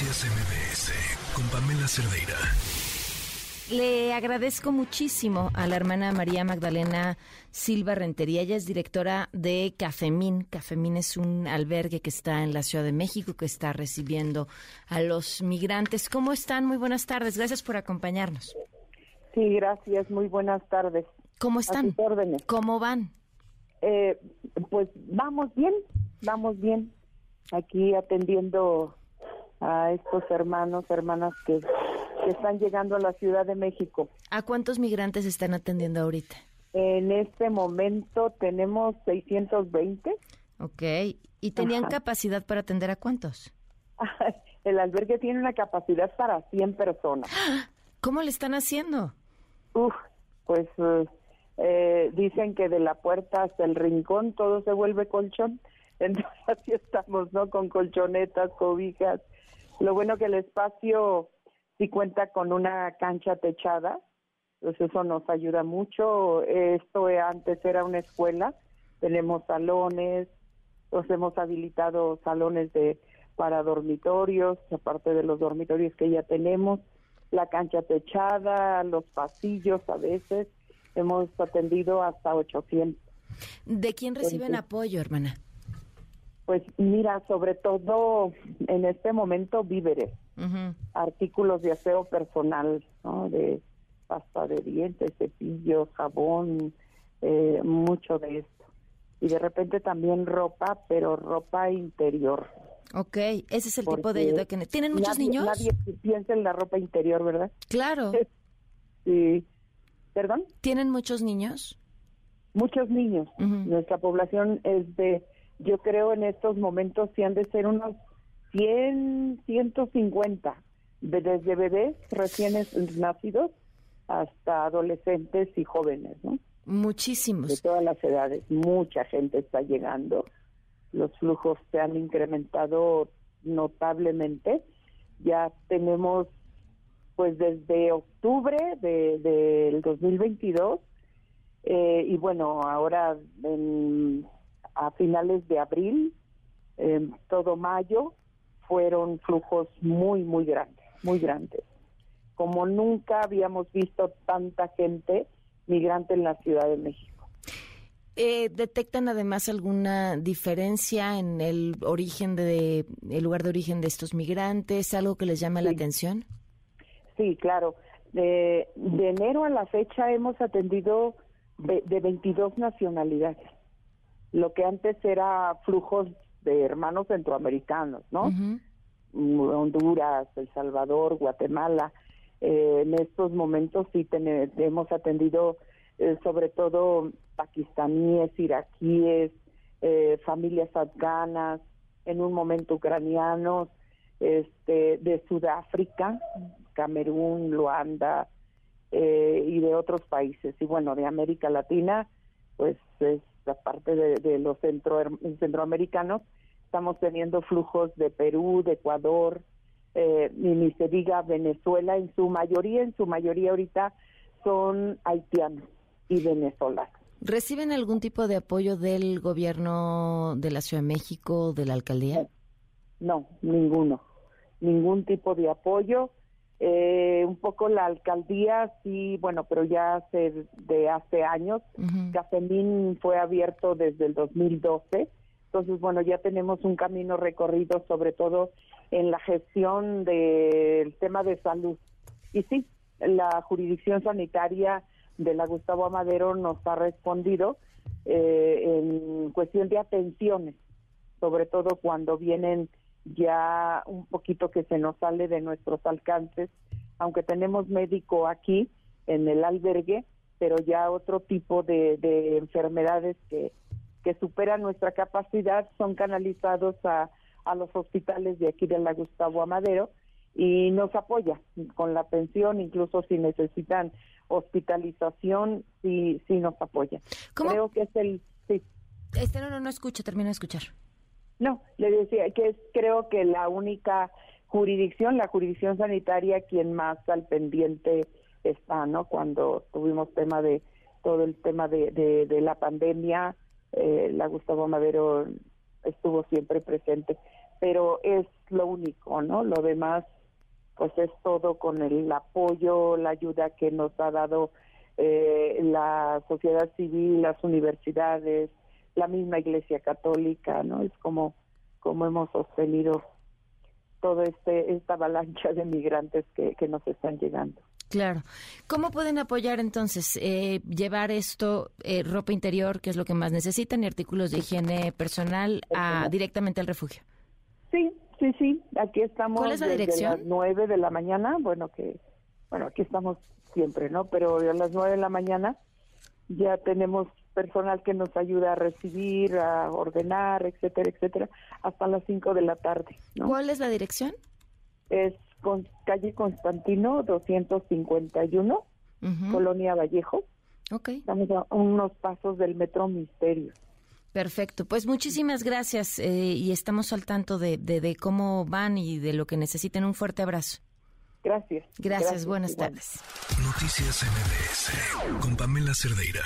Noticias MBS con Pamela Cerdeira. Le agradezco muchísimo a la hermana María Magdalena Silva Rentería. Ella es directora de Cafemín. Cafemín es un albergue que está en la Ciudad de México, que está recibiendo a los migrantes. ¿Cómo están? Muy buenas tardes. Gracias por acompañarnos. Sí, gracias. Muy buenas tardes. ¿Cómo están? ¿Cómo van? Eh, pues vamos bien, vamos bien. Aquí atendiendo a estos hermanos, hermanas que que están llegando a la Ciudad de México. ¿A cuántos migrantes están atendiendo ahorita? En este momento tenemos 620. Ok. ¿Y tenían capacidad para atender a cuántos? El albergue tiene una capacidad para 100 personas. ¿Cómo le están haciendo? Uf, pues eh, dicen que de la puerta hasta el rincón todo se vuelve colchón. Entonces así estamos, ¿no? Con colchonetas, cobijas. Lo bueno que el espacio si cuenta con una cancha techada, pues eso nos ayuda mucho. Esto antes era una escuela, tenemos salones, nos hemos habilitado salones de para dormitorios, aparte de los dormitorios que ya tenemos, la cancha techada, los pasillos a veces, hemos atendido hasta 800. ¿De quién reciben apoyo, hermana? Pues mira, sobre todo en este momento víveres artículos de aseo personal, ¿no? De pasta de dientes, cepillos, jabón, eh, mucho de esto. Y de repente también ropa, pero ropa interior. Ok, ese es el tipo de ayuda que tienen muchos niños. Nadie piensa en la ropa interior, ¿verdad? Claro. Sí. ¿Perdón? ¿Tienen muchos niños? Muchos niños. Nuestra población es de, yo creo en estos momentos, si han de ser unos 100, 150, desde bebés recién nacidos hasta adolescentes y jóvenes, ¿no? Muchísimos. De todas las edades, mucha gente está llegando. Los flujos se han incrementado notablemente. Ya tenemos, pues desde octubre del de, 2022, eh, y bueno, ahora a finales de abril, todo mayo, fueron flujos muy, muy grandes, muy grandes. Como nunca habíamos visto tanta gente migrante en la Ciudad de México. Eh, ¿Detectan además alguna diferencia en el origen de, el lugar de origen de estos migrantes? ¿Algo que les llame la atención? Sí, claro. De, enero a la fecha hemos atendido de, 22 nacionalidades. Lo que antes era flujos de hermanos centroamericanos, ¿no? Honduras, El Salvador, Guatemala. Eh, en estos momentos sí hemos atendido eh, sobre todo pakistaníes, iraquíes, eh, familias afganas, en un momento ucranianos, este, de Sudáfrica, Camerún, Luanda y de otros países. Y bueno, de América Latina, pues es aparte de, los centro, centroamericanos, estamos teniendo flujos de Perú, de Ecuador, eh, ni se diga Venezuela, en su mayoría, en su mayoría ahorita son haitianos y venezolanos. ¿Reciben algún tipo de apoyo del gobierno de la Ciudad de México, de la alcaldía? No, ninguno, ningún tipo de apoyo. Eh, un poco la alcaldía sí, bueno, pero ya hace de hace años. Uh fue abierto desde el 2012. Entonces, bueno, ya tenemos un camino recorrido, sobre todo en la gestión del tema de salud. Y sí, la jurisdicción sanitaria de la Gustavo Amadero nos ha respondido eh, en cuestión de atenciones, sobre todo cuando vienen ya un poquito que se nos sale de nuestros alcances, aunque tenemos médico aquí en el albergue, pero ya otro tipo de, enfermedades que, que superan nuestra capacidad son canalizados a, a los hospitales de aquí de la Gustavo Amadero y nos apoya con la pensión, incluso si necesitan hospitalización, sí, sí nos apoya. Creo que es el... Sí. Este no, no, no escucho, termino de escuchar. No, le decía que es creo que la única jurisdicción, la jurisdicción sanitaria, quien más al pendiente está, ¿no? Cuando tuvimos tema de todo el tema de, de, la pandemia, eh, la Gustavo Madero estuvo siempre presente. pero es lo único, ¿no? Lo demás, pues es todo con el apoyo, la ayuda que nos ha dado eh, la sociedad civil, las universidades, la misma Iglesia Católica, ¿no? Es como, como hemos sostenido toda este, esta avalancha de migrantes que, que nos están llegando. Claro. ¿Cómo pueden apoyar entonces? Eh, llevar esto, eh, ropa interior, que es lo que más necesitan, y artículos de higiene personal a, directamente al refugio. Sí, sí, sí. Aquí estamos ¿Cuál es la dirección? las nueve de la mañana. Bueno, que bueno, aquí estamos siempre, ¿no? Pero a las nueve de la mañana ya tenemos personal que nos ayuda a recibir, a ordenar, etcétera, etcétera, hasta las cinco de la tarde. ¿no? ¿Cuál es la dirección? Es con calle Constantino 251, Colonia Vallejo. Ok. Estamos a unos pasos del Metro Misterio. Perfecto, pues muchísimas gracias eh, y estamos al tanto de, de, cómo van y de lo que necesiten. Un fuerte abrazo. Gracias. Gracias, buenas tardes. Noticias MBS con Pamela Cerdeira.